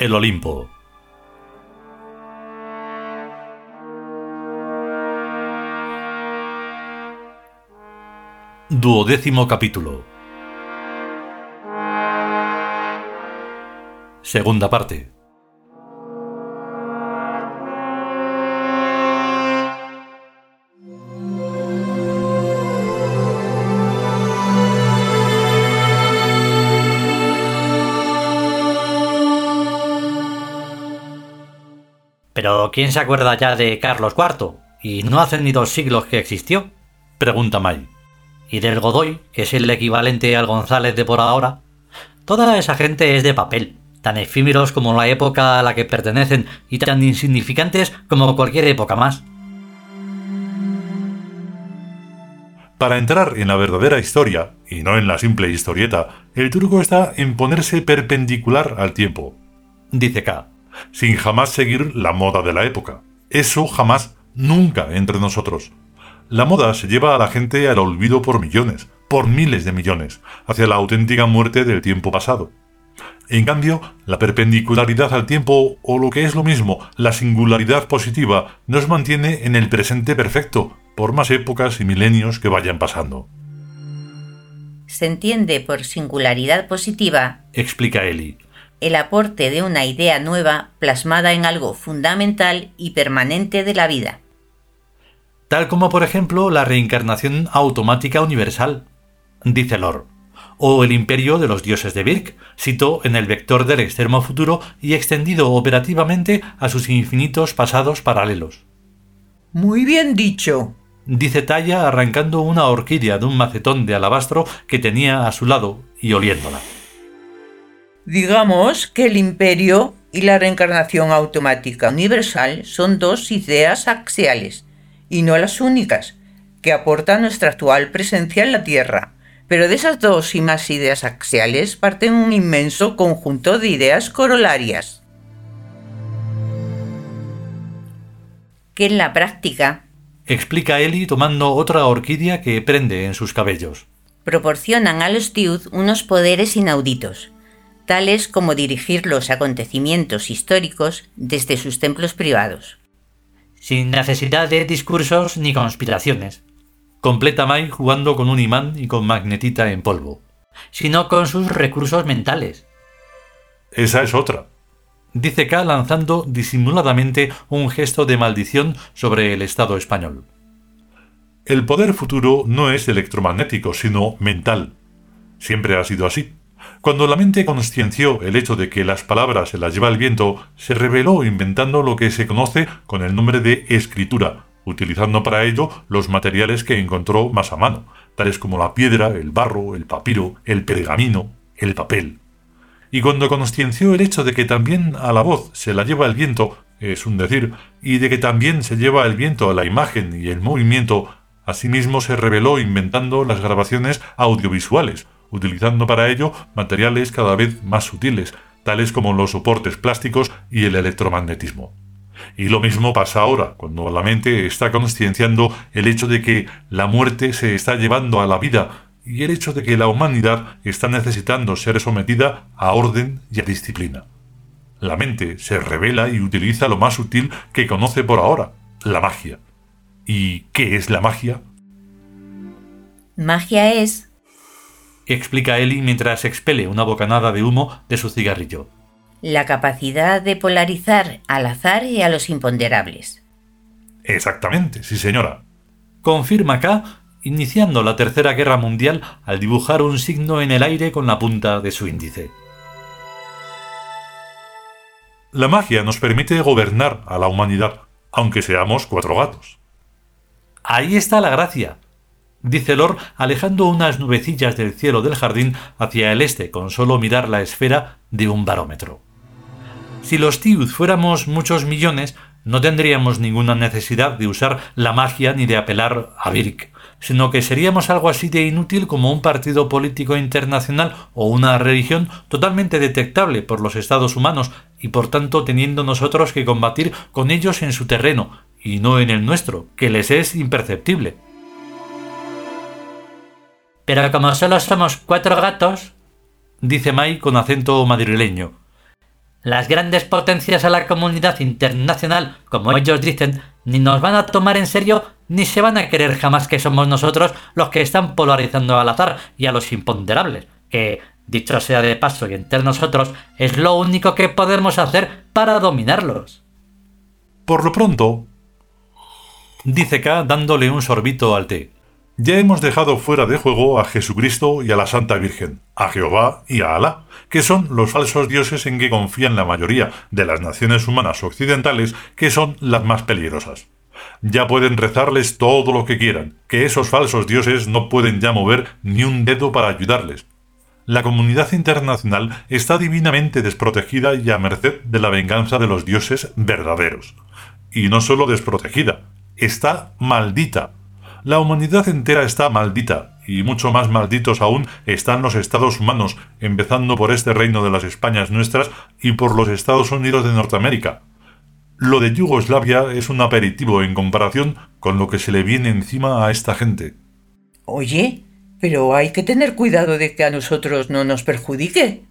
El Olimpo. Duodécimo capítulo. Segunda parte. Pero ¿quién se acuerda ya de Carlos IV? Y no hace ni dos siglos que existió. Pregunta May. Y del Godoy, que es el equivalente al González de por ahora. Toda esa gente es de papel, tan efímeros como la época a la que pertenecen y tan insignificantes como cualquier época más. Para entrar en la verdadera historia, y no en la simple historieta, el truco está en ponerse perpendicular al tiempo. Dice K sin jamás seguir la moda de la época. Eso jamás, nunca entre nosotros. La moda se lleva a la gente al olvido por millones, por miles de millones, hacia la auténtica muerte del tiempo pasado. En cambio, la perpendicularidad al tiempo, o lo que es lo mismo, la singularidad positiva, nos mantiene en el presente perfecto, por más épocas y milenios que vayan pasando. Se entiende por singularidad positiva, explica Eli, el aporte de una idea nueva plasmada en algo fundamental y permanente de la vida. Tal como por ejemplo la reencarnación automática universal, dice Lor, o el imperio de los dioses de Birk, citó en el vector del extremo futuro y extendido operativamente a sus infinitos pasados paralelos. Muy bien dicho, dice Talla arrancando una orquídea de un macetón de alabastro que tenía a su lado y oliéndola. Digamos que el imperio y la reencarnación automática universal son dos ideas axiales, y no las únicas, que aportan nuestra actual presencia en la Tierra. Pero de esas dos y más ideas axiales parten un inmenso conjunto de ideas corolarias. Que en la práctica, explica Eli tomando otra orquídea que prende en sus cabellos, proporcionan a los Tiud unos poderes inauditos, tales como dirigir los acontecimientos históricos desde sus templos privados. Sin necesidad de discursos ni conspiraciones. Completa Mai jugando con un imán y con magnetita en polvo. Sino con sus recursos mentales. Esa es otra. Dice K lanzando disimuladamente un gesto de maldición sobre el Estado español. El poder futuro no es electromagnético, sino mental. Siempre ha sido así. Cuando la mente conscienció el hecho de que las palabras se las lleva el viento, se reveló inventando lo que se conoce con el nombre de escritura, utilizando para ello los materiales que encontró más a mano, tales como la piedra, el barro, el papiro, el pergamino, el papel. Y cuando conscienció el hecho de que también a la voz se la lleva el viento, es un decir, y de que también se lleva el viento a la imagen y el movimiento, asimismo se reveló inventando las grabaciones audiovisuales, utilizando para ello materiales cada vez más sutiles, tales como los soportes plásticos y el electromagnetismo. Y lo mismo pasa ahora, cuando la mente está conscienciando el hecho de que la muerte se está llevando a la vida y el hecho de que la humanidad está necesitando ser sometida a orden y a disciplina. La mente se revela y utiliza lo más sutil que conoce por ahora, la magia. ¿Y qué es la magia? Magia es explica Eli mientras expele una bocanada de humo de su cigarrillo. La capacidad de polarizar al azar y a los imponderables. Exactamente, sí señora. Confirma K, iniciando la Tercera Guerra Mundial al dibujar un signo en el aire con la punta de su índice. La magia nos permite gobernar a la humanidad, aunque seamos cuatro gatos. Ahí está la gracia, dice Lord alejando unas nubecillas del cielo del jardín hacia el este con solo mirar la esfera de un barómetro. Si los Tiud fuéramos muchos millones, no tendríamos ninguna necesidad de usar la magia ni de apelar a Birk, sino que seríamos algo así de inútil como un partido político internacional o una religión totalmente detectable por los estados humanos y por tanto teniendo nosotros que combatir con ellos en su terreno y no en el nuestro, que les es imperceptible. Pero como solo somos cuatro gatos, dice Mai con acento madrileño, Las grandes potencias a la comunidad internacional, como ellos dicen, ni nos van a tomar en serio ni se van a querer jamás que somos nosotros los que están polarizando al azar y a los imponderables, que, dicho sea de paso y entre nosotros, es lo único que podemos hacer para dominarlos. Por lo pronto, dice K dándole un sorbito al té. Ya hemos dejado fuera de juego a Jesucristo y a la Santa Virgen, a Jehová y a Alá, que son los falsos dioses en que confían la mayoría de las naciones humanas occidentales, que son las más peligrosas. Ya pueden rezarles todo lo que quieran, que esos falsos dioses no pueden ya mover ni un dedo para ayudarles. La comunidad internacional está divinamente desprotegida y a merced de la venganza de los dioses verdaderos. Y no solo desprotegida, está maldita la humanidad entera está maldita, y mucho más malditos aún están los Estados humanos, empezando por este reino de las Españas nuestras y por los Estados Unidos de Norteamérica. Lo de Yugoslavia es un aperitivo en comparación con lo que se le viene encima a esta gente. Oye, pero hay que tener cuidado de que a nosotros no nos perjudique.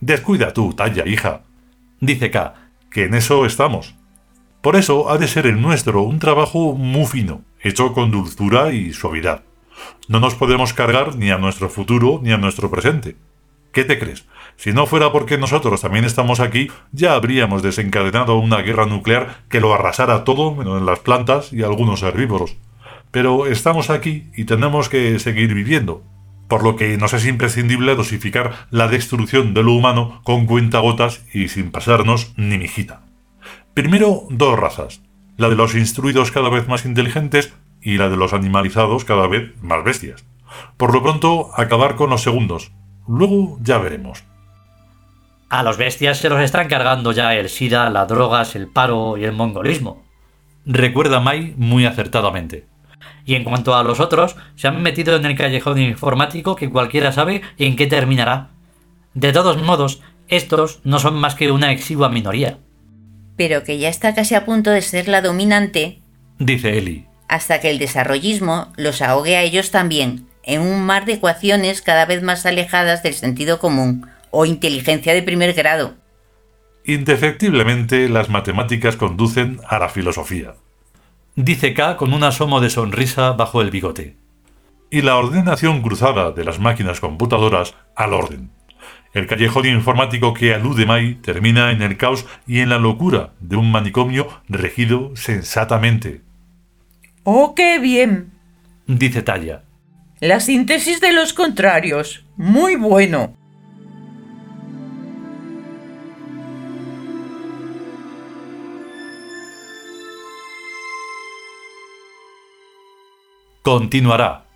Descuida tú, talla, hija. Dice K, que en eso estamos. Por eso ha de ser el nuestro un trabajo muy fino, hecho con dulzura y suavidad. No nos podemos cargar ni a nuestro futuro ni a nuestro presente. ¿Qué te crees? Si no fuera porque nosotros también estamos aquí, ya habríamos desencadenado una guerra nuclear que lo arrasara todo menos en las plantas y algunos herbívoros. Pero estamos aquí y tenemos que seguir viviendo, por lo que nos es imprescindible dosificar la destrucción de lo humano con cuentagotas y sin pasarnos ni mijita. Primero, dos razas, la de los instruidos cada vez más inteligentes y la de los animalizados cada vez más bestias. Por lo pronto, acabar con los segundos. Luego ya veremos. A los bestias se los están cargando ya el SIDA, las drogas, el paro y el mongolismo. Recuerda Mai muy acertadamente. Y en cuanto a los otros, se han metido en el callejón informático que cualquiera sabe en qué terminará. De todos modos, estos no son más que una exigua minoría pero que ya está casi a punto de ser la dominante, dice Eli, hasta que el desarrollismo los ahogue a ellos también, en un mar de ecuaciones cada vez más alejadas del sentido común o inteligencia de primer grado. Indefectiblemente las matemáticas conducen a la filosofía. Dice K con un asomo de sonrisa bajo el bigote. Y la ordenación cruzada de las máquinas computadoras al orden. El callejón informático que alude Mai termina en el caos y en la locura de un manicomio regido sensatamente. ¡Oh, qué bien! dice Talla. La síntesis de los contrarios. Muy bueno. Continuará.